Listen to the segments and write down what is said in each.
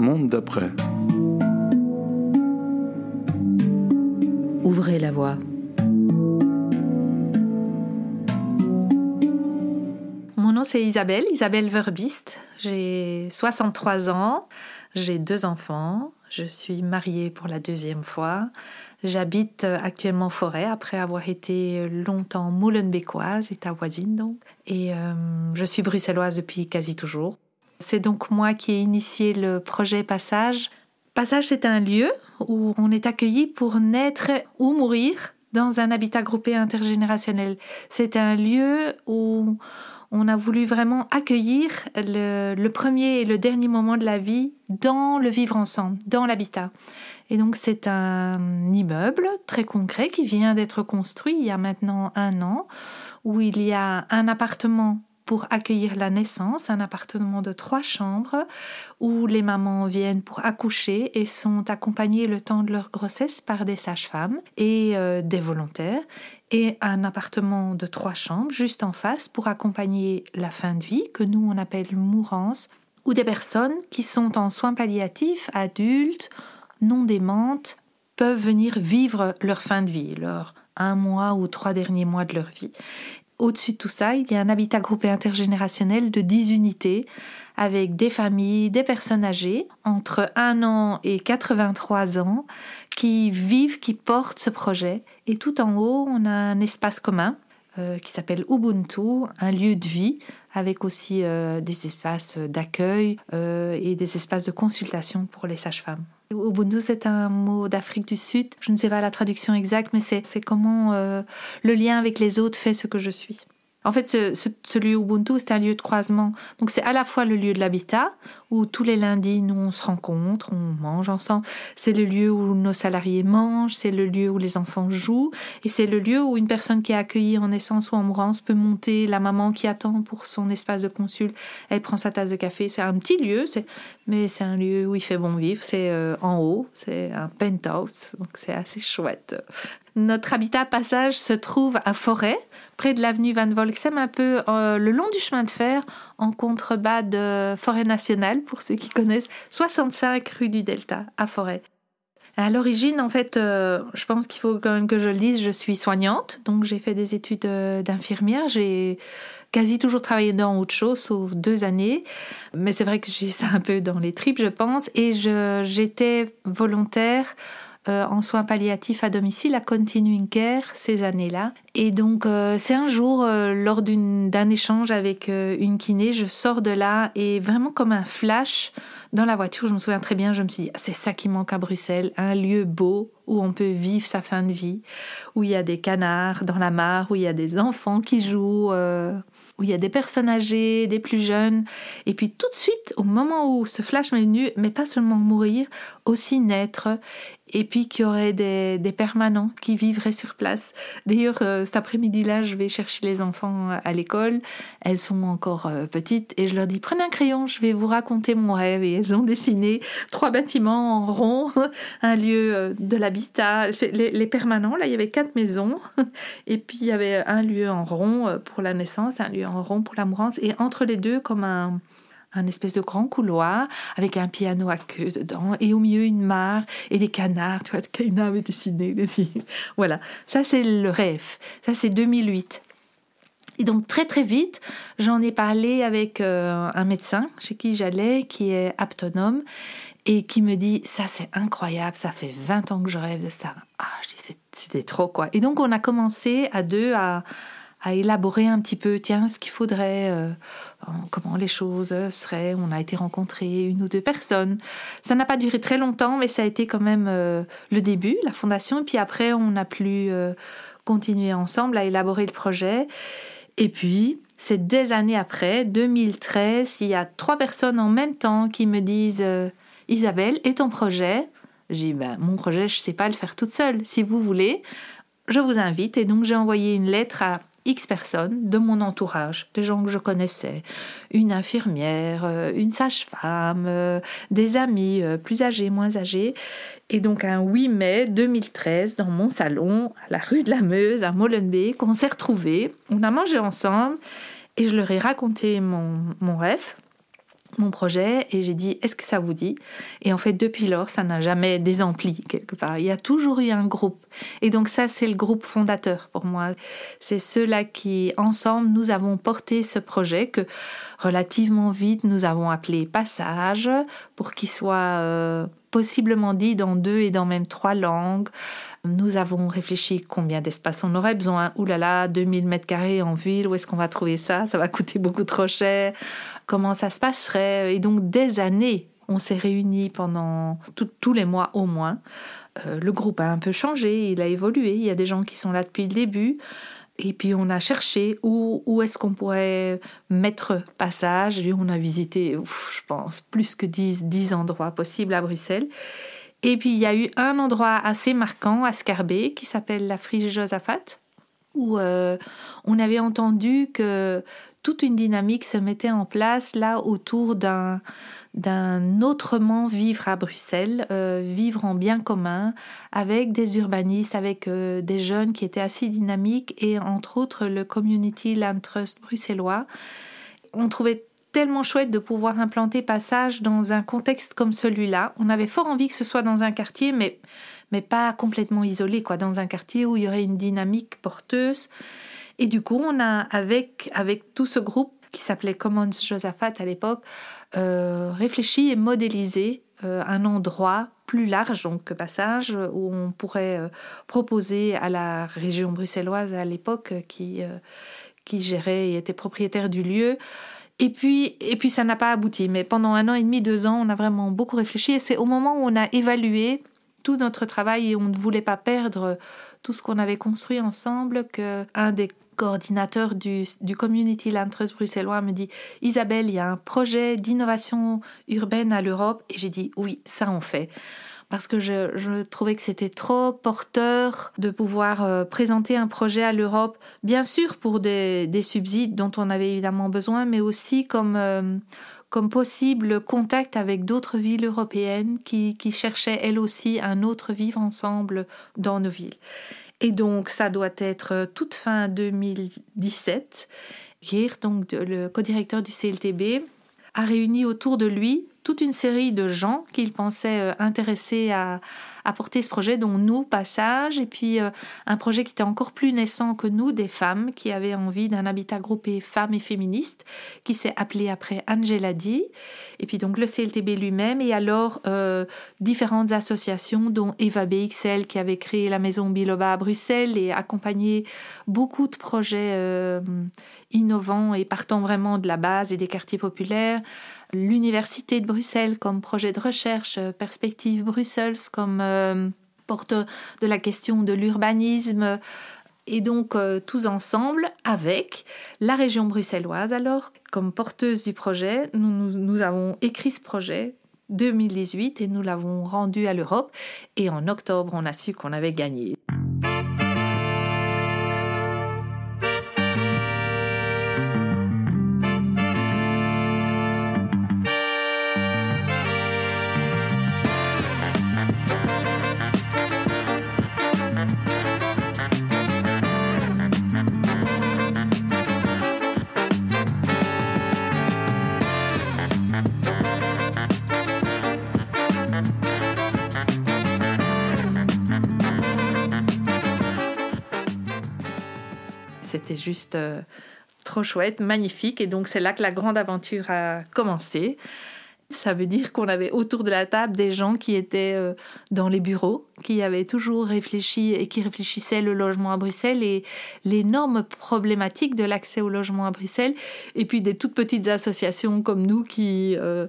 Monde d'après. Ouvrez la voie. Mon nom c'est Isabelle, Isabelle Verbiste. J'ai 63 ans, j'ai deux enfants, je suis mariée pour la deuxième fois. J'habite actuellement Forêt après avoir été longtemps Molenbeekoise, état voisine donc. Et euh, je suis bruxelloise depuis quasi toujours. C'est donc moi qui ai initié le projet Passage. Passage, c'est un lieu où on est accueilli pour naître ou mourir dans un habitat groupé intergénérationnel. C'est un lieu où on a voulu vraiment accueillir le, premier et le dernier moment de la vie dans le vivre ensemble, dans l'habitat. Et donc c'est un immeuble très concret qui vient d'être construit il y a maintenant un an, où il y a un appartement pour accueillir la naissance, un appartement de trois chambres où les mamans viennent pour accoucher et sont accompagnées le temps de leur grossesse par des sages-femmes et euh, des volontaires et un appartement de trois chambres juste en face pour accompagner la fin de vie que nous on appelle mourance ou des personnes qui sont en soins palliatifs, adultes, non démentes, peuvent venir vivre leur fin de vie, leur un mois ou trois derniers mois de leur vie. Au-dessus de tout ça, il y a un habitat groupé intergénérationnel de 10 unités avec des familles, des personnes âgées entre 1 an et 83 ans qui vivent, qui portent ce projet. Et tout en haut, on a un espace commun euh, qui s'appelle Ubuntu, un lieu de vie avec aussi euh, des espaces d'accueil euh, et des espaces de consultation pour les sages-femmes. Ubuntu, c'est un mot d'Afrique du Sud. Je ne sais pas la traduction exacte, mais c'est comment euh, le lien avec les autres fait ce que je suis. En fait, ce, lieu Ubuntu, c'est un lieu de croisement. Donc, c'est à la fois le lieu de l'habitat, où tous les lundis, nous, on se rencontre, on mange ensemble. C'est le lieu où nos salariés mangent, c'est le lieu où les enfants jouent, et c'est le lieu où une personne qui est accueillie en naissance ou en mourance peut monter, la maman qui attend pour son espace de consul, elle prend sa tasse de café. C'est un petit lieu, mais c'est un lieu où il fait bon vivre. C'est euh, en haut, c'est un penthouse, donc c'est assez chouette. Notre habitat passage se trouve à Forêt, près de l'avenue Van Volksem, un peu euh, le long du chemin de fer, en contrebas de Forêt nationale, pour ceux qui connaissent, 65 rue du Delta, à Forêt. À l'origine, en fait, euh, je pense qu'il faut quand même que je le dise, je suis soignante, donc j'ai fait des études euh, d'infirmière. J'ai quasi toujours travaillé dans autre chose, sauf deux années. Mais c'est vrai que j'ai ça un peu dans les tripes, je pense. Et j'étais volontaire euh, en soins palliatifs à domicile, à Continuing Care, ces années-là. Et donc, euh, c'est un jour, euh, lors d'un échange avec une kiné, je sors de là et vraiment comme un flash dans la voiture, je me souviens très bien, je me suis dit, c'est ça qui manque à Bruxelles, un lieu beau où on peut vivre sa fin de vie, où il y a des canards dans la mare, où il y a des enfants qui jouent où il y a des personnes âgées, des plus jeunes. Et puis tout de suite, au moment où ce flash m'est venu, mais pas seulement mourir, aussi naître et puis qu'il y aurait des, permanents qui vivraient sur place. D'ailleurs, euh, cet après-midi-là, je vais chercher les enfants à l'école. Elles sont encore euh, petites et je leur dis prenez un crayon, je vais vous raconter mon rêve. Et elles ont dessiné trois bâtiments en rond, un lieu euh, de l'habitat. Les, les, permanents, là, il y avait quatre maisons et puis il y avait un lieu en rond pour la naissance, un lieu en rond pour la mourance et entre les deux comme un un espèce de grand couloir avec un piano à queue dedans et au milieu une mare et des canards. Tu vois, Kaina avait dessiné. voilà, ça c'est le rêve. Ça c'est 2008. Et donc très très vite, j'en ai parlé avec euh, un médecin chez qui j'allais, qui est aptonome, et qui me dit ça c'est incroyable, ça fait 20 ans que je rêve de ça. Ah, je dis c'était trop quoi. Et donc on a commencé à deux à, à élaborer un petit peu, tiens, ce qu'il faudrait, euh, comment les choses seraient. On a été rencontrer une ou deux personnes. Ça n'a pas duré très longtemps, mais ça a été quand même euh, le début, la fondation. Et puis après, on a pu euh, continuer ensemble à élaborer le projet. Et puis, c'est des années après, 2013, il y a trois personnes en même temps qui me disent Isabelle, et ton projet? J'ai dit ben, Mon projet, je ne sais pas le faire toute seule. Si vous voulez, je vous invite. Et donc, j'ai envoyé une lettre à X personnes de mon entourage, des gens que je connaissais, une infirmière, euh, une sage-femme, euh, des amis euh, plus âgés, moins âgés. Et donc un 8 mai 2013, dans mon salon, à la rue de la Meuse, à Molenbeek, on s'est retrouvés, on a mangé ensemble et je leur ai raconté mon, mon rêve. Mon projet et j'ai dit est-ce que ça vous dit? Et en fait depuis lors ça n'a jamais désempli quelque part. Il y a toujours eu un groupe et donc ça c'est le groupe fondateur pour moi. C'est ceux-là qui ensemble nous avons porté ce projet que relativement vite nous avons appelé Passage pour qu'il soit euh, possiblement dit dans deux et dans même trois langues. Nous avons réfléchi combien d'espace on aurait besoin. Ouh là là, 2000 mètres carrés en ville, où est-ce qu'on va trouver ça? Ça va coûter beaucoup trop cher. Comment ça se passerait? Et donc, des années, on s'est réunis pendant tous les mois au moins. Euh, le groupe a un peu changé, il a évolué. Il y a des gens qui sont là depuis le début. Et puis on a cherché où, est-ce qu'on pourrait mettre passage. Et on a visité, je pense, plus que 10, 10 endroits possibles à Bruxelles. Et puis il y a eu un endroit assez marquant à Scarbet qui s'appelle la friche Josaphat, où euh, on avait entendu que toute une dynamique se mettait en place là autour d'un d'un autrement vivre à Bruxelles, euh, vivre en bien commun avec des urbanistes, avec euh, des jeunes qui étaient assez dynamiques et entre autres le Community Land Trust bruxellois. On trouvait tellement chouette de pouvoir implanter Passage dans un contexte comme celui-là. On avait fort envie que ce soit dans un quartier, mais, mais pas complètement isolé, quoi, dans un quartier où il y aurait une dynamique porteuse. Et du coup, on a, avec, avec tout ce groupe qui s'appelait Commons Josaphat à l'époque, euh, réfléchi et modélisé euh, un endroit plus large donc que Passage où on pourrait euh, proposer à la région bruxelloise à l'époque qui, qui gérait et était propriétaire du lieu et puis, et puis ça n'a pas abouti. Mais pendant un an et demi, deux ans, on a vraiment beaucoup réfléchi. Et c'est au moment où on a évalué tout notre travail et on ne voulait pas perdre tout ce qu'on avait construit ensemble que un des coordinateurs du, du Community Land bruxellois me dit Isabelle, il y a un projet d'innovation urbaine à l'Europe. Et j'ai dit oui, ça on fait parce que je, trouvais que c'était trop porteur de pouvoir euh, présenter un projet à l'Europe, bien sûr pour des, subsides dont on avait évidemment besoin, mais aussi comme, euh, possible contact avec d'autres villes européennes qui, cherchaient elles aussi un autre vivre ensemble dans nos villes. Et donc ça doit être toute fin 2017. Geert, donc le co-directeur du CLTB, a réuni autour de lui toute une série de gens qu'il pensait euh, intéressés à, à, porter ce projet, dont nous, Passage, et puis euh, un projet qui était encore plus naissant que nous, des femmes qui avaient envie d'un habitat groupé femmes et féministes, qui s'est appelé après Angela Di, et puis donc le CLTB lui-même, et alors euh, différentes associations, dont Eva BXL, qui avait créé la maison Biloba à Bruxelles et accompagné beaucoup de projets innovants et partant vraiment de la base et des quartiers populaires l'Université de Bruxelles comme projet de recherche, euh, Perspective Bruxelles comme euh, porte de la question de l'urbanisme, et donc euh, tous ensemble avec la région bruxelloise. Alors, comme porteuse du projet, nous, nous avons écrit ce projet 2018 et nous l'avons rendu à l'Europe. Et en octobre, on a su qu'on avait gagné. Euh, trop chouette, magnifique. Et donc c'est là que la grande aventure a commencé. Ça veut dire qu'on avait autour de la table des gens qui étaient euh, dans les bureaux, qui avaient toujours réfléchi et qui réfléchissaient le logement à Bruxelles et l'énorme problématique de l'accès au logement à Bruxelles. Et puis des toutes petites associations comme nous qui, euh,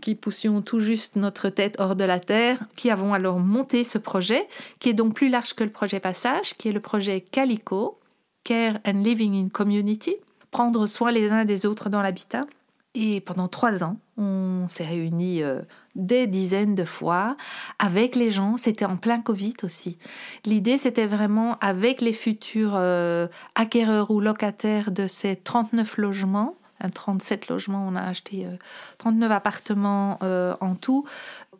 qui poussions tout juste notre tête hors de la terre, qui avons alors monté ce projet, qui est donc plus large que le projet Passage, qui est le projet Calico, Care and Living in Community, prendre soin les uns des autres dans l'habitat. Et pendant trois ans, on s'est réunis euh, des dizaines de fois avec les gens. C'était en plein Covid aussi. L'idée, c'était vraiment avec les futurs euh, acquéreurs ou locataires de ces 39 logements un 37 logements, on a acheté 39 appartements en tout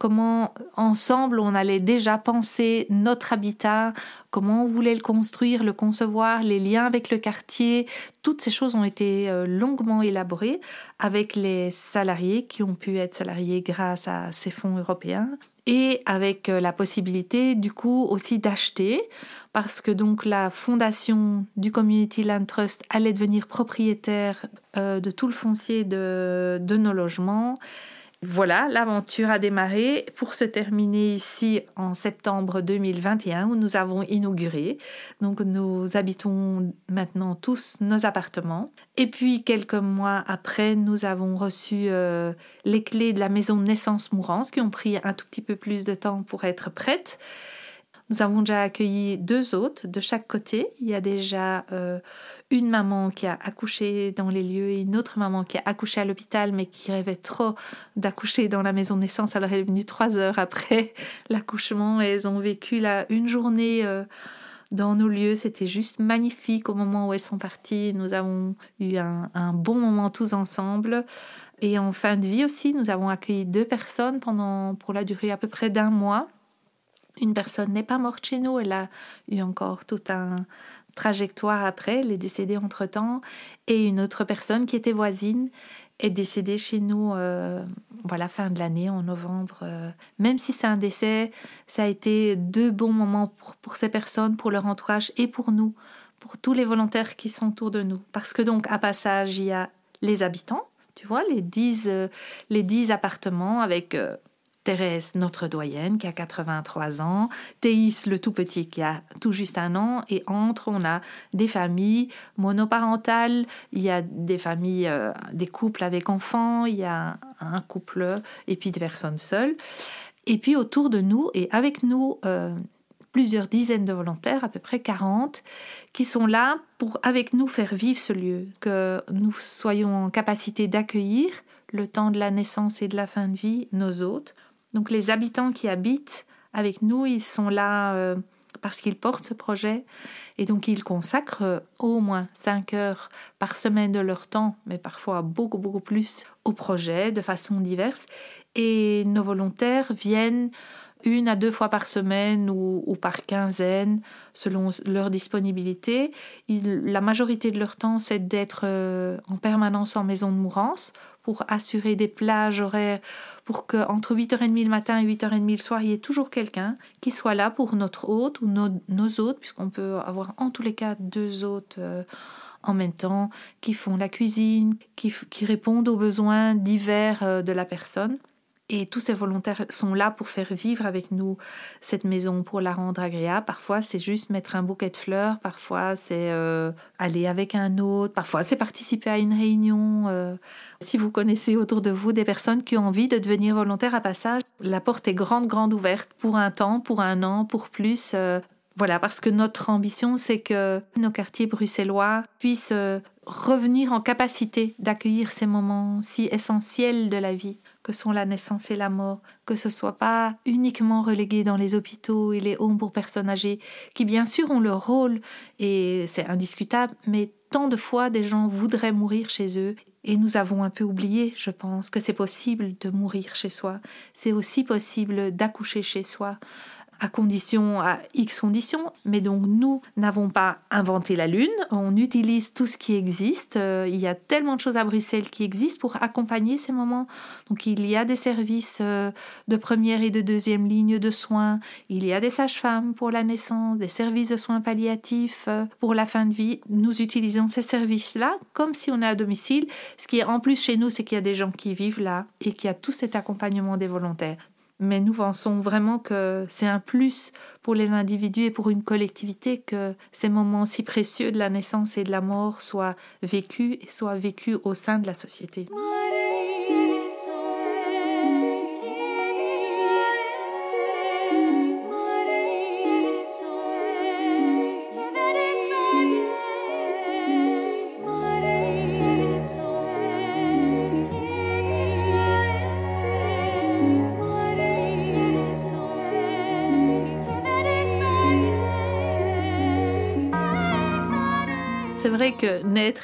comment ensemble on allait déjà penser notre habitat, comment on voulait le construire, le concevoir, les liens avec le quartier. Toutes ces choses ont été euh, longuement élaborées avec les salariés qui ont pu être salariés grâce à ces fonds européens et avec euh, la possibilité du coup aussi d'acheter parce que donc la fondation du Community Land Trust allait devenir propriétaire euh, de tout le foncier de nos logements voilà, l'aventure a démarré pour se terminer ici en septembre 2021 où nous avons inauguré. Donc nous habitons maintenant tous nos appartements. Et puis quelques mois après, nous avons reçu euh, les clés de la maison Naissance Mourance qui ont pris un tout petit peu plus de temps pour être prêtes. Nous avons déjà accueilli deux hôtes de chaque côté. Il y a déjà euh, une maman qui a accouché dans les lieux et une autre maman qui a accouché à l'hôpital mais qui rêvait trop d'accoucher dans la maison de naissance. Alors elle est venue trois heures après l'accouchement et elles ont vécu là une journée euh, dans nos lieux. C'était juste magnifique au moment où elles sont parties. Nous avons eu un, un bon moment tous ensemble. Et en fin de vie aussi, nous avons accueilli deux personnes pendant, pour la durée à peu près d'un mois. Une personne n'est pas morte chez nous, elle a eu encore tout un trajectoire après, elle est décédée entre-temps, et une autre personne qui était voisine est décédée chez nous euh, voilà fin de l'année en novembre. Euh. même si c'est un décès ça a été deux bons moments pour, ces personnes pour leur entourage et pour nous pour tous les volontaires qui sont autour de nous. Parce que donc à passage il y a les habitants tu vois les dix euh, les dix appartements avec Thérèse, notre doyenne, qui a 83 ans, Théis, le tout petit, qui a tout juste un an, et entre, on a des familles monoparentales, il y a des familles, euh, des couples avec enfants, il y a un couple, et puis des personnes seules. Et puis autour de nous, et avec nous, euh, plusieurs dizaines de volontaires, à peu près 40, qui sont là pour, avec nous, faire vivre ce lieu, que nous soyons en capacité d'accueillir le temps de la naissance et de la fin de vie, nos hôtes, donc les habitants qui habitent avec nous, ils sont là euh, parce qu'ils portent ce projet et donc ils consacrent euh, au moins 5 heures par semaine de leur temps, mais parfois beaucoup beaucoup plus au projet de façon diverse. Et nos volontaires viennent une à deux fois par semaine ou, par quinzaine selon leur disponibilité. la majorité de leur temps, c'est d'être euh, en permanence en maison de mourance pour assurer des plages horaires, pour qu'entre 8h30 le matin et 8h30 le soir, il y ait toujours quelqu'un qui soit là pour notre hôte ou nos, hôtes, puisqu'on peut avoir en tous les cas deux hôtes. Euh, en même temps, qui font la cuisine, qui, répondent aux besoins divers euh, de la personne. Et tous ces volontaires sont là pour faire vivre avec nous cette maison, pour la rendre agréable. Parfois, c'est juste mettre un bouquet de fleurs, parfois, c'est euh, aller avec un autre, parfois, c'est participer à une réunion. Euh. Si vous connaissez autour de vous des personnes qui ont envie de devenir volontaires à passage, la porte est grande, grande ouverte pour un temps, pour un an, pour plus. Euh. Voilà, parce que notre ambition, c'est que nos quartiers bruxellois puissent revenir en capacité d'accueillir ces moments si essentiels de la vie que sont la naissance et la mort, que ce soit pas uniquement relégué dans les hôpitaux et les homes pour personnes âgées, qui bien sûr ont leur rôle et c'est indiscutable, mais tant de fois des gens voudraient mourir chez eux et nous avons un peu oublié, je pense, que c'est possible de mourir chez soi, c'est aussi possible d'accoucher chez soi à condition, à X conditions. Mais donc, nous n'avons pas inventé la Lune. On utilise tout ce qui existe. Euh, il y a tellement de choses à Bruxelles qui existent pour accompagner ces moments. Donc, il y a des services euh, de première et de deuxième ligne de soins. Il y a des sages-femmes pour la naissance, des services de soins palliatifs euh, pour la fin de vie. Nous utilisons ces services-là comme si on est à domicile. Ce qui est en plus chez nous, c'est qu'il y a des gens qui vivent là et qu'il y a tout cet accompagnement des volontaires mais nous pensons vraiment que c'est un plus pour les individus et pour une collectivité que ces moments si précieux de la naissance et de la mort soient vécus et soient vécus au sein de la société.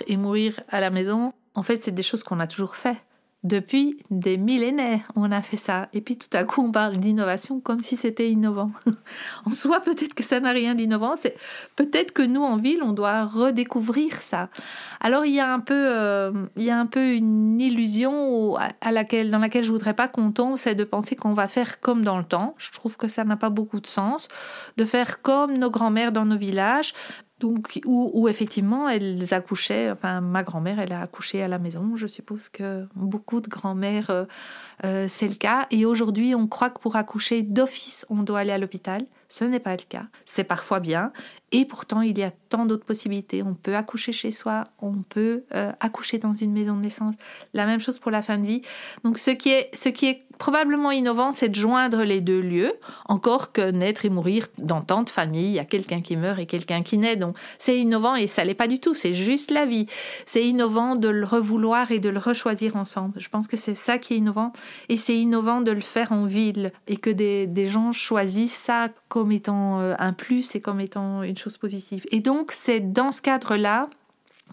Et mourir à la maison, En fait, c'est des choses qu'on a toujours fait. Depuis des millénaires, on a fait ça. Et puis tout à coup, on parle d'innovation comme si c'était innovant. en soi, peut-être que ça n'a rien d'innovant. C'est peut-être que nous, en ville, on doit redécouvrir ça. Alors, il y a un peu, euh, il y a un peu une illusion à laquelle, dans laquelle je voudrais pas qu'on tombe, c'est de penser qu'on va faire comme dans le temps. Je trouve que ça n'a pas beaucoup de sens de faire comme nos grands-mères dans nos villages, donc, où, effectivement elles accouchaient, enfin ma grand-mère elle a accouché à la maison, je suppose que beaucoup de grand-mères euh, euh, c'est le cas. Et aujourd'hui on croit que pour accoucher d'office on doit aller à l'hôpital. Ce n'est pas le cas. C'est parfois bien. Et pourtant, il y a tant d'autres possibilités. On peut accoucher chez soi, on peut euh, accoucher dans une maison de naissance. La même chose pour la fin de vie. Donc, ce qui est, ce qui est probablement innovant, c'est de joindre les deux lieux. Encore que naître et mourir dans tant de familles, il y a quelqu'un qui meurt et quelqu'un qui naît. Donc, c'est innovant et ça l'est pas du tout. C'est juste la vie. C'est innovant de le revouloir et de le rechoisir ensemble. Je pense que c'est ça qui est innovant. Et c'est innovant de le faire en ville et que des, des gens choisissent ça comme étant euh, un plus et comme étant une chose positive. Et donc, c'est dans ce cadre-là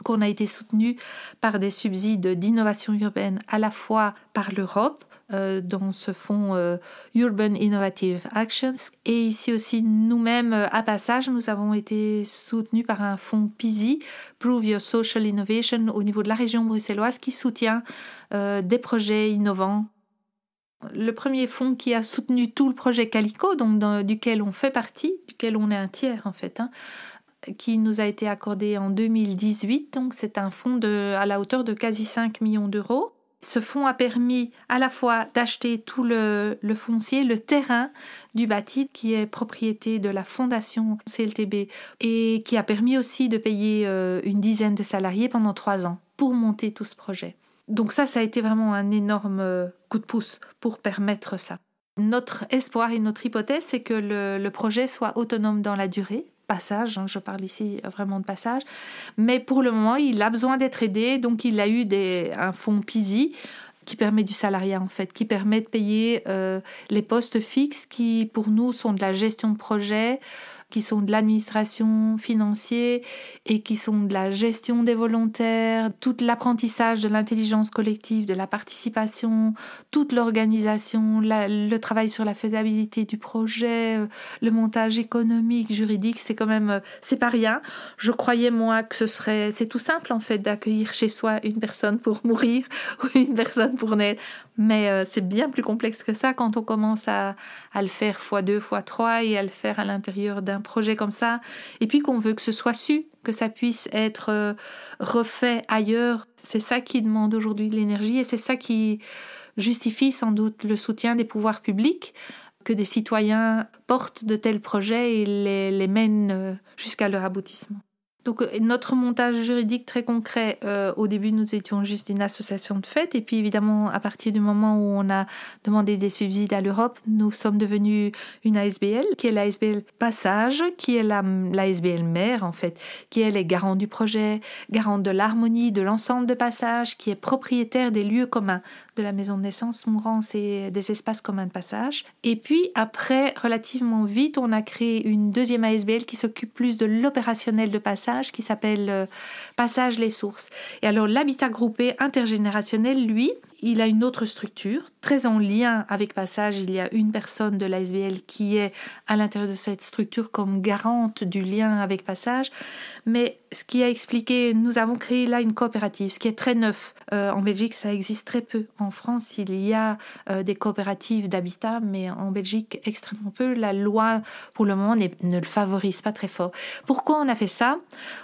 qu'on a été soutenu par des subsides d'innovation urbaine à la fois par l'Europe, euh, dans ce fonds euh, Urban Innovative Actions. Et ici aussi, nous-mêmes, à Passage, nous avons été soutenus par un fonds PISI, Prove Your Social Innovation, au niveau de la région bruxelloise, qui soutient des projets innovants le premier fonds qui a soutenu tout le projet Calico, donc duquel on fait partie, duquel on est un tiers en fait, hein, qui nous a été accordé en 2018. Donc c'est un fonds à la hauteur de quasi 5 millions d'euros. Ce fonds a permis à la fois d'acheter tout le, foncier, le terrain du bâti qui est propriété de la fondation CLTB et qui a permis aussi de payer euh, une dizaine de salariés pendant trois ans pour monter tout ce projet. Donc ça, ça a été vraiment un énorme euh, coup de pouce pour permettre ça. Notre espoir et notre hypothèse, c'est que le, projet soit autonome dans la durée. Passage, hein, je parle ici vraiment de passage. Mais pour le moment, il a besoin d'être aidé. Donc, il a eu un fonds PISI qui permet du salariat en fait, qui permet de payer euh, les postes fixes qui pour nous sont de la gestion de projet, qui sont de l'administration financière et qui sont de la gestion des volontaires, tout l'apprentissage de l'intelligence collective, de la participation, toute l'organisation, le travail sur la faisabilité du projet, euh, le montage économique, juridique, c'est quand même, euh, c'est pas rien. Je croyais moi que ce serait, c'est tout simple en fait d'accueillir chez soi une personne pour mourir ou une personne pour naître. Mais euh, c'est bien plus complexe que ça quand on commence à, à le faire fois deux, fois trois et à le faire à l'intérieur d'un projet comme ça. Et puis qu'on veut que ce soit su, que ça puisse être euh, refait ailleurs. C'est ça qui demande aujourd'hui de l'énergie et c'est ça qui justifie sans doute le soutien des pouvoirs publics que des citoyens portent de tels projets et les, les mènent euh, jusqu'à leur aboutissement. Donc euh, notre montage juridique très concret, euh, au début nous étions juste une association de fête et puis évidemment à partir du moment où on a demandé des subsides à l'Europe, nous sommes devenus une ASBL qui est l'ASBL Passage, qui est l'ASBL mère en fait, qui est les garants du projet, garante de l'harmonie de l'ensemble de Passage, qui est propriétaire des lieux communs de la maison de naissance, Mourance et des espaces communs de passage. Et puis après, relativement vite, on a créé une deuxième ASBL qui s'occupe plus de l'opérationnel de passage, qui s'appelle euh, Passage les sources. Et alors l'habitat groupé intergénérationnel, lui, il a une autre structure, très en lien avec Passage. Il y a une personne de l'ASBL qui est à l'intérieur de cette structure comme garante du lien avec Passage. Mais ce qui a expliqué, nous avons créé là une coopérative, ce qui est très neuf. Euh, en Belgique, ça existe très peu. En France, il y a euh, des coopératives d'habitat, mais en Belgique, extrêmement peu. La loi, pour le moment, ne le favorise pas très fort. Pourquoi on a fait ça?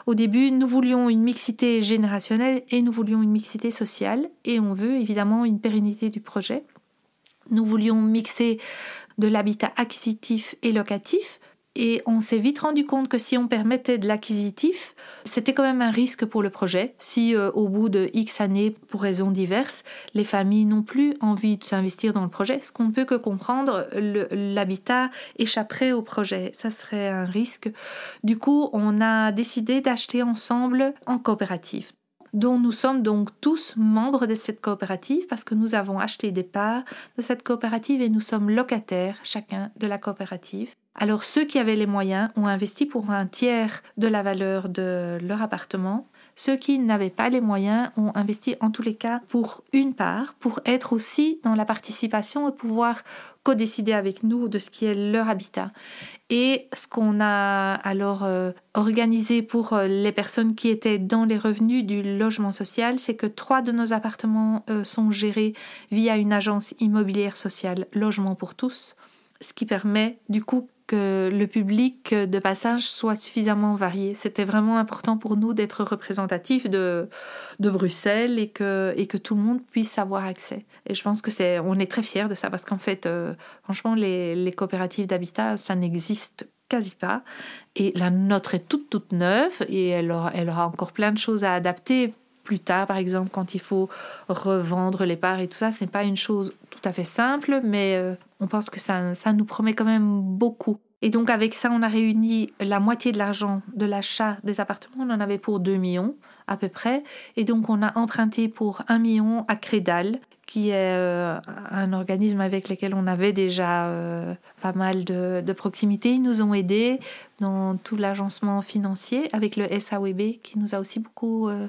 Au début, nous voulions une mixité générationnelle et nous voulions une mixité sociale. Et on veut évidemment une pérennité du projet. Nous voulions mixer de l'habitat acquisitif et locatif. Et on s'est vite rendu compte que si on permettait de l'acquisitif, c'était quand même un risque pour le projet. Si euh, au bout de X années, pour raisons diverses, les familles n'ont plus envie de s'investir dans le projet, ce qu'on peut que comprendre, l'habitat échapperait au projet. Ça serait un risque. Du coup, on a décidé d'acheter ensemble en coopérative dont nous sommes donc tous membres de cette coopérative parce que nous avons acheté des parts de cette coopérative et nous sommes locataires chacun de la coopérative. Alors ceux qui avaient les moyens ont investi pour un tiers de la valeur de leur appartement, Ceux qui n'avaient pas les moyens ont investi en tous les cas pour une part, pour être aussi dans la participation et pouvoir co-décider avec nous de ce qui est leur habitat. Et ce qu'on a alors euh, organisé pour euh, les personnes qui étaient dans les revenus du logement social, c'est que trois de nos appartements euh, sont gérés via une agence immobilière sociale Logement pour tous, ce qui permet du coup que le public de passage soit suffisamment varié. C'était vraiment important pour nous d'être représentatifs de, de Bruxelles et que, et que tout le monde puisse avoir accès. Et je pense que c'est, on est très fiers de ça parce qu'en fait, euh, franchement, les, les coopératives d'habitat, ça n'existe quasi pas. Et la nôtre est toute, toute neuve et elle aura, elle aura encore plein de choses à adapter plus tard, par exemple, quand il faut revendre les parts et tout ça, c'est pas une chose tout à fait simple, mais euh, on pense que ça, ça nous promet quand même beaucoup. Et donc avec ça, on a réuni la moitié de l'argent de l'achat des appartements. On en avait pour 2 millions à peu près. Et donc on a emprunté pour 1 million à Crédal, qui est euh, un organisme avec lequel on avait déjà euh, pas mal de, de, proximité. Ils nous ont aidés dans tout l'agencement financier avec le SAWB qui nous a aussi beaucoup euh,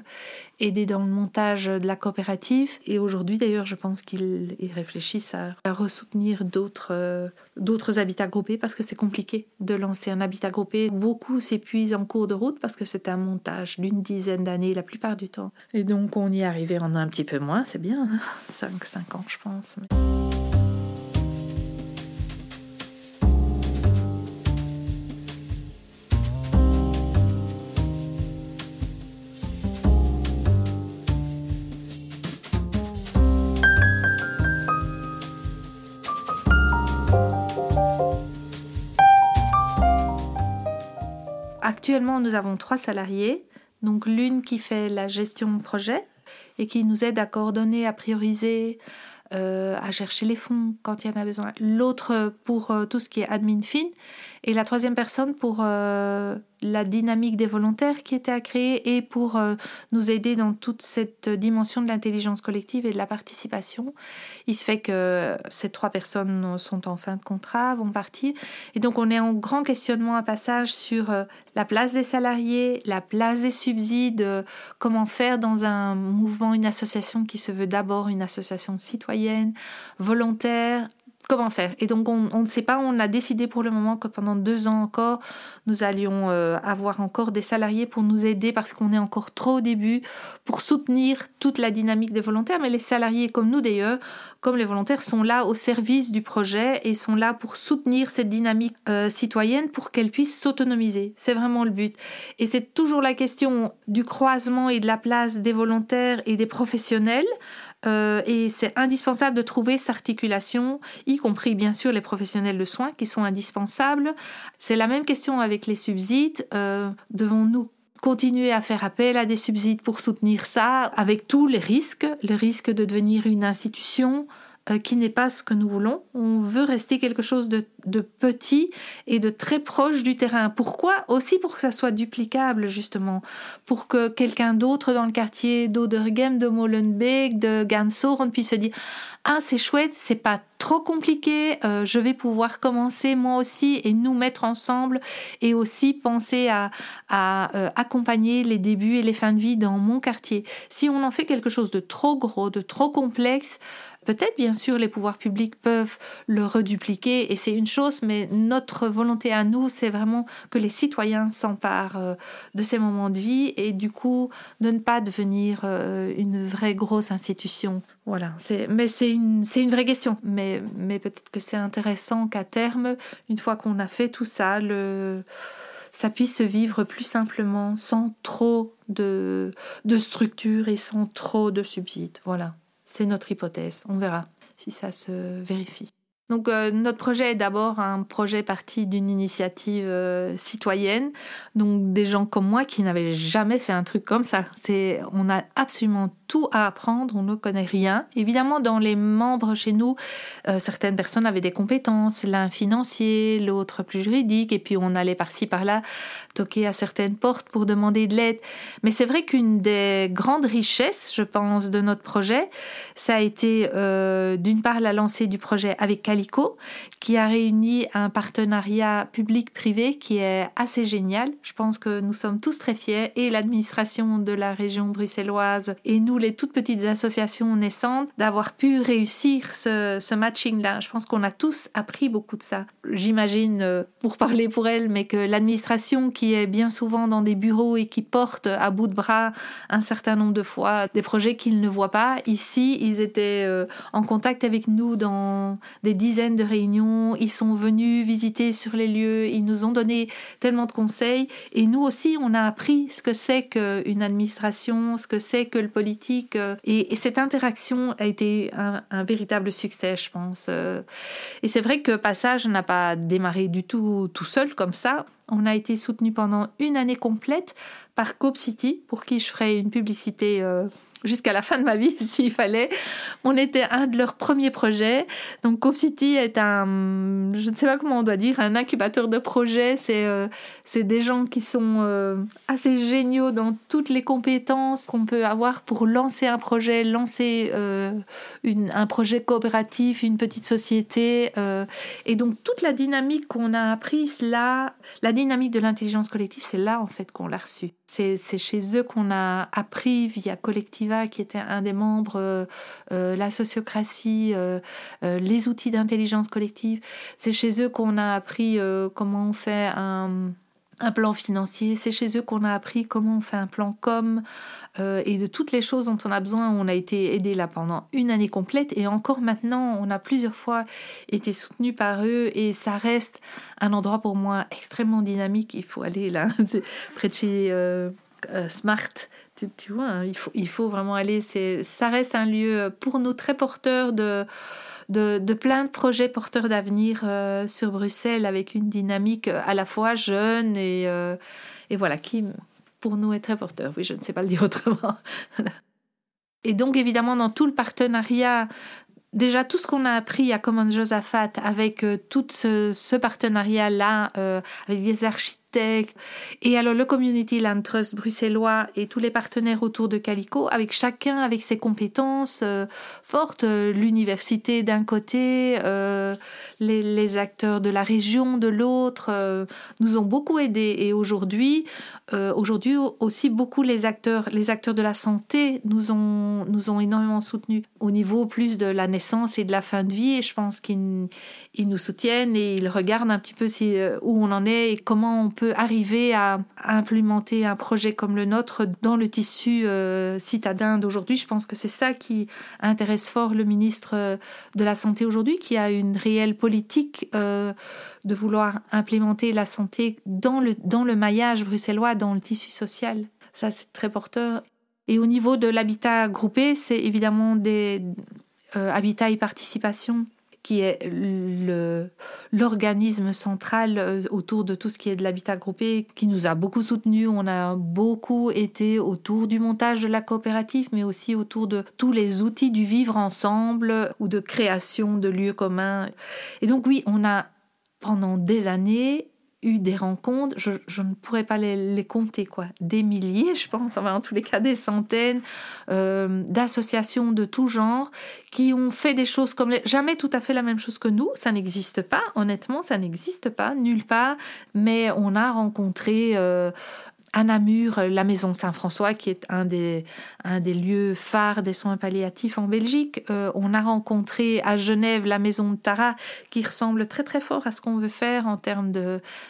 aidé dans le montage de la coopérative. Et aujourd'hui, d'ailleurs, je pense qu'ils réfléchissent à, à ressoutenir d'autres d'autres habitats groupés parce que c'est compliqué de lancer un habitat groupé. Beaucoup s'épuisent en cours de route parce que c'est un montage d'une dizaine d'années la plupart du temps. Et donc on y est arrivé en un petit peu moins, c'est bien, 5-5 hein. ans je pense. Actuellement, nous avons trois salariés. Donc l'une qui fait la gestion projet et qui nous aide à coordonner, à prioriser, euh, à chercher les fonds quand il y en a besoin. L'autre pour euh, tout ce qui est admin fin. Et la troisième personne pour euh, la dynamique des volontaires qui était à créer et pour euh, nous aider dans toute cette dimension de l'intelligence collective et de la participation. Il se fait que ces trois personnes sont en fin de contrat, vont partir. Et donc on est en grand questionnement à passage sur euh, la place des salariés, la place des subsides, comment faire dans un mouvement, une association qui se veut d'abord une association citoyenne, volontaire, comment faire. Et donc on, ne sait pas, on a décidé pour le moment que pendant deux ans encore, nous allions euh, avoir encore des salariés pour nous aider parce qu'on est encore trop au début pour soutenir toute la dynamique des volontaires. Mais les salariés comme nous d'ailleurs, comme les volontaires, sont là au service du projet et sont là pour soutenir cette dynamique euh, citoyenne pour qu'elle puisse s'autonomiser. C'est vraiment le but. Et c'est toujours la question du croisement et de la place des volontaires et des professionnels. Euh, et c'est indispensable de trouver cette articulation, y compris bien sûr les professionnels de soins qui sont indispensables. C'est la même question avec les subsides. Euh, devons-nous continuer à faire appel à des subsides pour soutenir ça, avec tous les risques, le risque de devenir une institution, euh, qui n'est pas ce que nous voulons. On veut rester quelque chose de, petit et de très proche du terrain. Pourquoi? Aussi pour que ça soit duplicable, justement. Pour que quelqu'un d'autre dans le quartier d'Odergem, de Molenbeek, de Gansour, on puisse se dire Ah, c'est chouette, c'est pas trop compliqué, euh, je vais pouvoir commencer moi aussi et nous mettre ensemble et aussi penser à, euh, accompagner les débuts et les fins de vie dans mon quartier. Si on en fait quelque chose de trop gros, de trop complexe, Peut-être, bien sûr, les pouvoirs publics peuvent le redupliquer et c'est une chose, mais notre volonté à nous, c'est vraiment que les citoyens s'emparent euh, de ces moments de vie et du coup de ne pas devenir une vraie grosse institution. Voilà, mais c'est une, une vraie question. Mais, mais peut-être que c'est intéressant qu'à terme, une fois qu'on a fait tout ça, le ça puisse se vivre plus simplement, sans trop de, de structure et sans trop de subsides. Voilà. C'est notre hypothèse. On verra si ça se vérifie. Donc euh, notre projet est d'abord un projet parti d'une initiative euh, citoyenne, donc des gens comme moi qui n'avaient jamais fait un truc comme ça. On a absolument tout à apprendre, on ne connaît rien. Évidemment, dans les membres chez nous, euh, certaines personnes avaient des compétences, l'un financier, l'autre plus juridique, et puis on allait par-ci par-là toquer à certaines portes pour demander de l'aide. Mais c'est vrai qu'une des grandes richesses, je pense, de notre projet, ça a été euh, d'une part la lancée du projet avec Calico, qui a réuni un partenariat public-privé qui est assez génial. Je pense que nous sommes tous très fiers, et l'administration de la région bruxelloise, et nous, les toutes petites associations naissantes, d'avoir pu réussir ce, ce matching-là. Je pense qu'on a tous appris beaucoup de ça. J'imagine, euh, pour parler pour elle, mais que l'administration qui est bien souvent dans des bureaux et qui porte à bout de bras un certain nombre de fois des projets qu'ils ne voient pas, ici, ils étaient euh, en contact avec nous dans des dizaines de réunions, ils sont venus visiter sur les lieux, ils nous ont donné tellement de conseils, et nous aussi, on a appris ce que c'est qu'une administration, ce que c'est que le politique, euh, et, cette interaction a été un, véritable succès, je pense. Euh. Et c'est vrai que Passage n'a pas démarré du tout tout seul comme ça. On a été soutenu pendant une année complète par Cope City, pour qui je ferai une publicité euh, jusqu'à la fin de ma vie s'il fallait. On était un de leurs premiers projets. Donc Cope City est un, je ne sais pas comment on doit dire, un incubateur de projets. C'est euh, des gens qui sont euh, assez géniaux dans toutes les compétences qu'on peut avoir pour lancer un projet, lancer une, un projet coopératif, une petite société. et donc toute la dynamique qu'on a apprise là, la dynamique de l'intelligence collective, c'est là en fait qu'on l'a reçue. C'est chez eux qu'on a appris via Collectiva, qui était un des membres, euh, euh, la sociocratie, euh, les outils d'intelligence collective. C'est chez eux qu'on a appris comment on fait un, un plan financier. C'est chez eux qu'on a appris comment on fait un plan com et de toutes les choses dont on a besoin. On a été aidé là pendant une année complète et encore maintenant, on a plusieurs fois été soutenu par eux et ça reste un endroit pour moi extrêmement dynamique. Il faut aller là, près de chez euh, euh, Smart. Tu, vois, hein, il, faut, vraiment aller. Ça reste un lieu pour nous très porteur de, de, plein de projets porteurs d'avenir euh, sur Bruxelles avec une dynamique à la fois jeune et, et voilà, qui pour nous est très porteur. Oui, je ne sais pas le dire autrement. Et donc, évidemment, dans tout le partenariat déjà tout ce qu'on a appris à Common Josaphat avec euh, tout ce, partenariat-là, euh, avec des architectes, et alors le Community Land Trust bruxellois et tous les partenaires autour de Calico, avec chacun avec ses compétences euh, fortes, l'université d'un côté, les, acteurs de la région de l'autre, nous ont beaucoup aidés. Et aujourd'hui, aujourd'hui aussi beaucoup les acteurs, les acteurs de la santé nous ont, nous ont énormément soutenus au niveau plus de la et de la fin de vie. Et je pense qu'ils nous soutiennent et ils regardent un petit peu euh, où on en est et comment on peut arriver à, implémenter un projet comme le nôtre dans le tissu euh, citadin d'aujourd'hui. Je pense que c'est ça qui intéresse fort le ministre euh, de la Santé aujourd'hui, qui a une réelle politique de vouloir implémenter la santé dans le, dans le maillage bruxellois, dans le tissu social. Ça, c'est très porteur. Et au niveau de l'habitat groupé, c'est évidemment des, euh, Habitat et Participation, qui est l'organisme central euh, autour de tout ce qui est de l'habitat groupé, qui nous a beaucoup soutenus. On a beaucoup été autour du montage de la coopérative, mais aussi autour de tous les outils du vivre ensemble ou de création de lieux communs. Et donc oui, on a pendant des années eu des rencontres, je, ne pourrais pas les, compter, quoi, des milliers, je pense, enfin, en tous les cas des centaines euh, d'associations de tout genre qui ont fait des choses comme les... jamais tout à fait la même chose que nous, ça n'existe pas, honnêtement, ça n'existe pas, nulle part, mais on a rencontré euh, à Namur, la maison Saint-François, qui est un des, un des lieux phares des soins palliatifs en Belgique. Euh, on a rencontré à Genève la maison de Tara, qui ressemble très très fort à ce qu'on veut faire en termes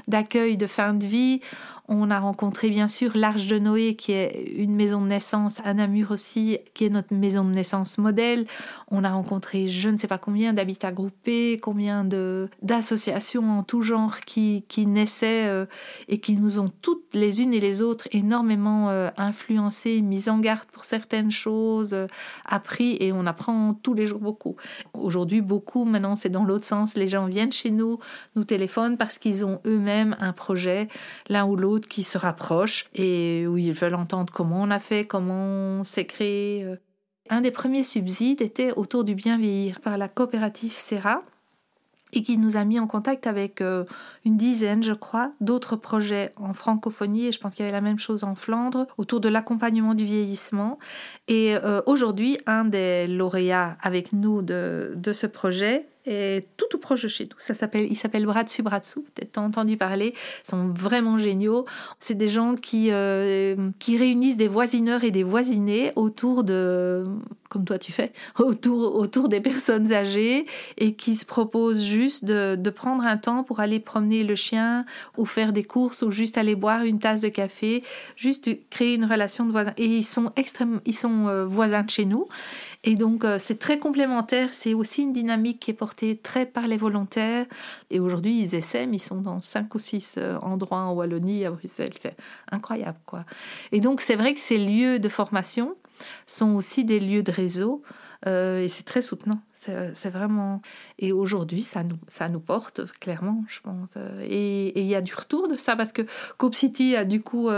d'accueil de fin de vie. On a rencontré bien sûr l'Arche de Noé, qui est une maison de naissance à Namur aussi, qui est notre maison de naissance modèle. On a rencontré je ne sais pas combien d'habitats groupés, combien d'associations en tout genre qui, qui naissaient euh, et qui nous ont toutes les unes et les autres énormément euh, influencées, mises en garde pour certaines choses, euh, appris et on apprend tous les jours beaucoup. Aujourd'hui, beaucoup, maintenant c'est dans l'autre sens, les gens viennent chez nous, nous téléphonent parce qu'ils ont eux-mêmes un projet, l'un ou l'autre qui se rapprochent et où ils veulent entendre comment on a fait, comment on s'est créé. Euh. un des premiers subsides était autour du bien vieillir par la coopérative Serra et qui nous a mis en contact avec euh, une dizaine, je crois, d'autres projets en francophonie, et je pense qu'il y avait la même chose en Flandre, autour de l'accompagnement du vieillissement. Et euh, aujourd'hui, un des lauréats avec nous de, de ce projet et tout tout proche de chez nous. Ça s'appelle, il s'appelle Bratsu Bratsu. Peut-être entendu parler. Ils sont vraiment géniaux. C'est des gens qui euh, qui réunissent des voisineurs et des voisinés autour de, comme toi tu fais, autour autour des personnes âgées et qui se proposent juste de, de prendre un temps pour aller promener le chien ou faire des courses ou juste aller boire une tasse de café, juste créer une relation de voisin. Et ils sont extrêmement, ils sont euh, voisins de chez nous. Et donc, euh, c'est très complémentaire. C'est aussi une dynamique qui est portée très par les volontaires. Et aujourd'hui, ils essaient, ils sont dans cinq ou six euh, endroits en Wallonie, à Bruxelles. C'est incroyable, quoi. Et donc, c'est vrai que ces lieux de formation sont aussi des lieux de réseau. Euh, et c'est très soutenant. C'est vraiment. Et aujourd'hui, ça nous, ça nous porte, clairement, je pense. Et il y a du retour de ça parce que Coop City a du coup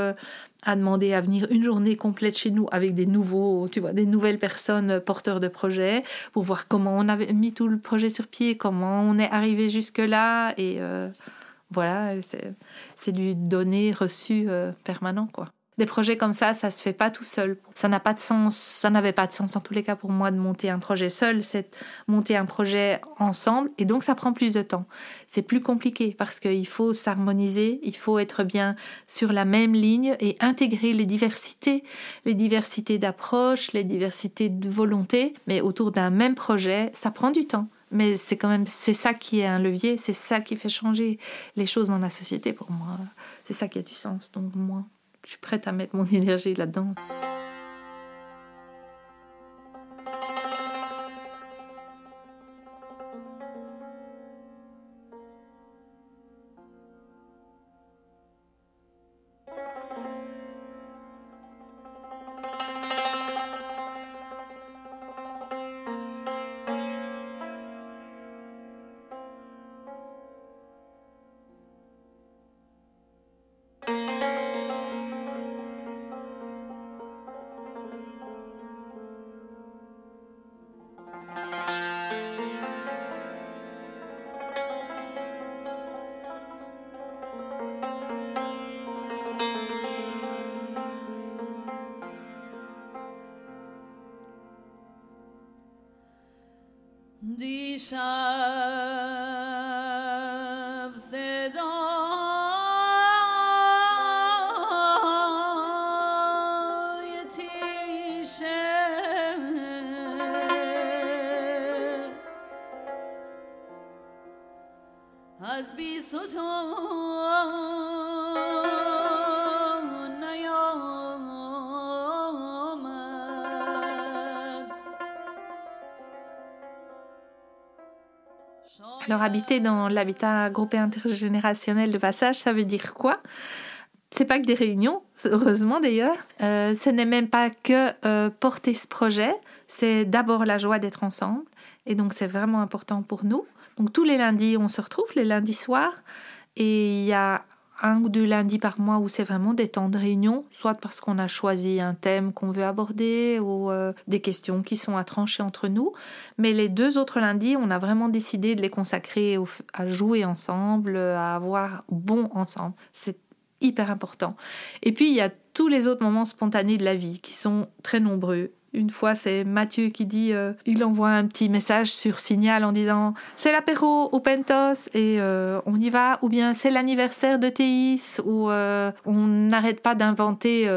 a demandé à venir une journée complète chez nous avec des nouveaux, tu vois, des nouvelles personnes porteurs de projets pour voir comment on avait mis tout le projet sur pied, comment on est arrivé jusque-là. Et euh, voilà, c'est du donner reçu euh, permanent, quoi. Des projets comme ça, ça se fait pas tout seul. Ça n'a pas de sens, ça n'avait pas de sens en tous les cas pour moi de monter un projet seul, c'est monter un projet ensemble et donc ça prend plus de temps. C'est plus compliqué parce qu'il faut s'harmoniser, il faut être bien sur la même ligne et intégrer les diversités, les diversités d'approche, les diversités de volonté, mais autour d'un même projet, ça prend du temps. Mais c'est quand même c'est ça qui est un levier, c'est ça qui fait changer les choses dans la société pour moi. C'est ça qui a du sens. Donc moi je suis prête à mettre mon énergie là-dedans. shine. Habiter dans l'habitat groupé intergénérationnel de passage, ça veut dire quoi? C'est pas que des réunions, heureusement d'ailleurs. Euh, ce n'est même pas que euh, porter ce projet, c'est d'abord la joie d'être ensemble. Et donc c'est vraiment important pour nous. Donc tous les lundis, on se retrouve les lundis soirs. Et il y a un ou deux lundis par mois où c'est vraiment des temps de réunion, soit parce qu'on a choisi un thème qu'on veut aborder ou euh, des questions qui sont à trancher entre nous. Mais les deux autres lundis, on a vraiment décidé de les consacrer à jouer ensemble, à avoir bon ensemble. C'est hyper important. Et puis, il y a tous les autres moments spontanés de la vie qui sont très nombreux une fois, c'est Mathieu qui dit, euh, il envoie un petit message sur Signal en disant c'est l'apéro au Pentos et euh, on y va, ou bien c'est l'anniversaire de Théis, ou euh, on n'arrête pas d'inventer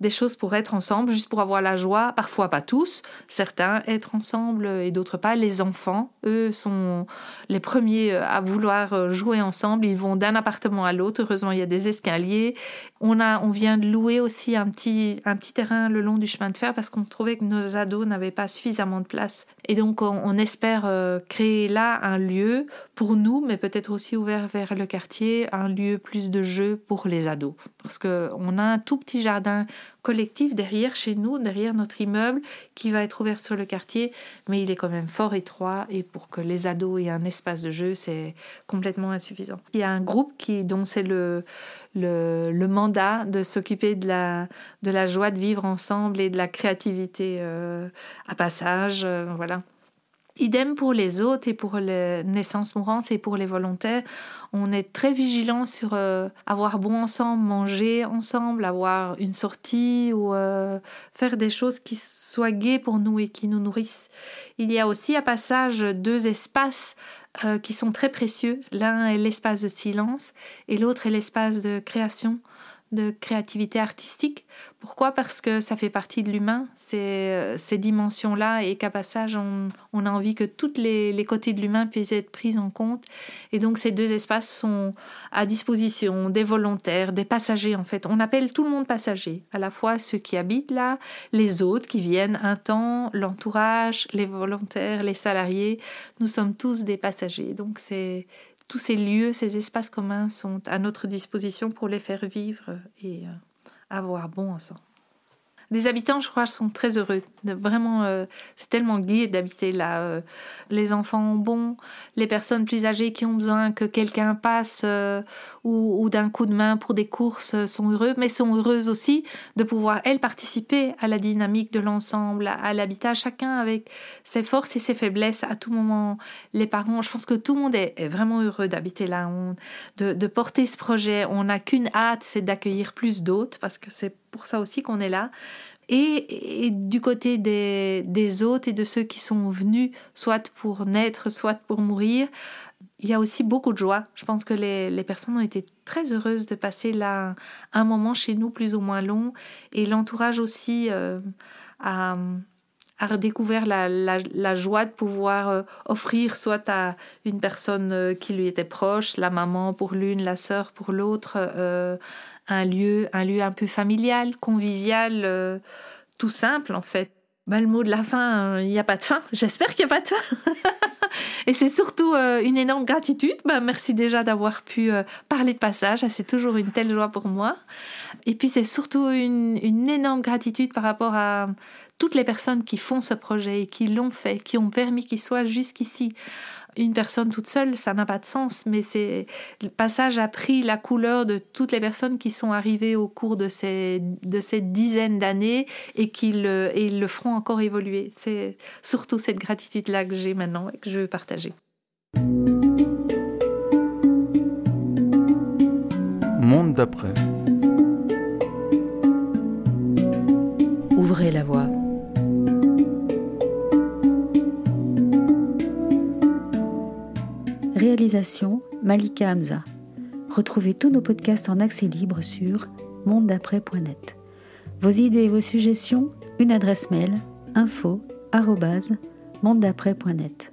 des choses pour être ensemble, juste pour avoir la joie. Parfois pas tous, certains être ensemble et d'autres pas. Les enfants, eux, sont les premiers à vouloir jouer ensemble. Ils vont d'un appartement à l'autre. Heureusement, il y a des escaliers. On a, on vient de louer aussi un petit, un petit terrain le long du chemin de fer parce qu'on trouvait que nos ados n'avaient pas suffisamment de place. Et donc, on, espère euh, créer là un lieu pour nous, mais peut-être aussi ouvert vers le quartier, un lieu plus de jeu pour les ados. Parce qu'on a un tout petit jardin collectif derrière chez nous, derrière notre immeuble, qui va être ouvert sur le quartier, mais il est quand même fort étroit et pour que les ados aient un espace de jeu, c'est complètement insuffisant. Il y a un groupe qui, dont c'est le, le, mandat de s'occuper de la, de la joie de vivre ensemble et de la créativité à passage. voilà. Idem pour les autres et pour les naissances mourantes et pour les volontaires. On est très vigilant sur euh, avoir bon ensemble, manger ensemble, avoir une sortie ou euh, faire des choses qui soient gaies pour nous et qui nous nourrissent. Il y a aussi à passage deux espaces euh, qui sont très précieux. L'un est l'espace de silence et l'autre est l'espace de création de créativité artistique. Pourquoi? Parce que ça fait partie de l'humain, ces, ces dimensions-là, et qu'à passage, on, on, a envie que tous les, les, côtés de l'humain puissent être pris en compte. Et donc, ces deux espaces sont à disposition des volontaires, des passagers, en fait. On appelle tout le monde passager, à la fois ceux qui habitent là, les autres qui viennent un temps, l'entourage, les volontaires, les salariés. Nous sommes tous des passagers. Donc, c'est tous ces lieux, ces espaces communs sont à notre disposition pour les faire vivre et euh, avoir bon ensemble. Les habitants, je crois, sont très heureux. Vraiment, euh, c'est tellement gai d'habiter là. Euh, les enfants bon, les personnes plus âgées qui ont besoin que quelqu'un passe euh, ou, d'un coup de main pour des courses sont heureux, mais sont heureuses aussi de pouvoir, elles, participer à la dynamique de l'ensemble, à, l'habitat, chacun avec ses forces et ses faiblesses. À tout moment, les parents, je pense que tout le monde est, vraiment heureux d'habiter là, de, de porter ce projet. On n'a qu'une hâte, c'est d'accueillir plus d'autres, parce que c'est pour ça aussi qu'on est là. Et, du côté des, des hôtes et de ceux qui sont venus, soit pour naître, soit pour mourir, il y a aussi beaucoup de joie. Je pense que les, les, personnes ont été très heureuses de passer là un moment chez nous plus ou moins long. Et l'entourage aussi euh, a, a, redécouvert la, la, joie de pouvoir euh, offrir soit à une personne euh, qui lui était proche, la maman pour l'une, la sœur pour l'autre, un lieu, un lieu un peu familial, convivial, euh, tout simple en fait. Bah, le mot de la fin, il n'y a pas de fin. J'espère qu'il n'y a pas de fin. Et c'est surtout euh, une énorme gratitude. Bah, merci déjà d'avoir pu euh, parler de passage. C'est toujours une telle joie pour moi. Et puis c'est surtout une, une, énorme gratitude par rapport à toutes les personnes qui font ce projet et qui l'ont fait, qui ont permis qu'il soit jusqu'ici une personne toute seule, ça n'a pas de sens, mais c'est le passage a pris la couleur de toutes les personnes qui sont arrivées au cours de ces, de ces dizaines d'années et qui le, et ils le feront encore évoluer. C'est surtout cette gratitude-là que j'ai maintenant et que je veux partager. Monde d'après. Ouvrez la voie. Réalisation Malika Hamza. Retrouvez tous nos podcasts en accès libre sur mondedaprès.net. Vos idées et vos suggestions, une adresse mail info@mondedaprès.net.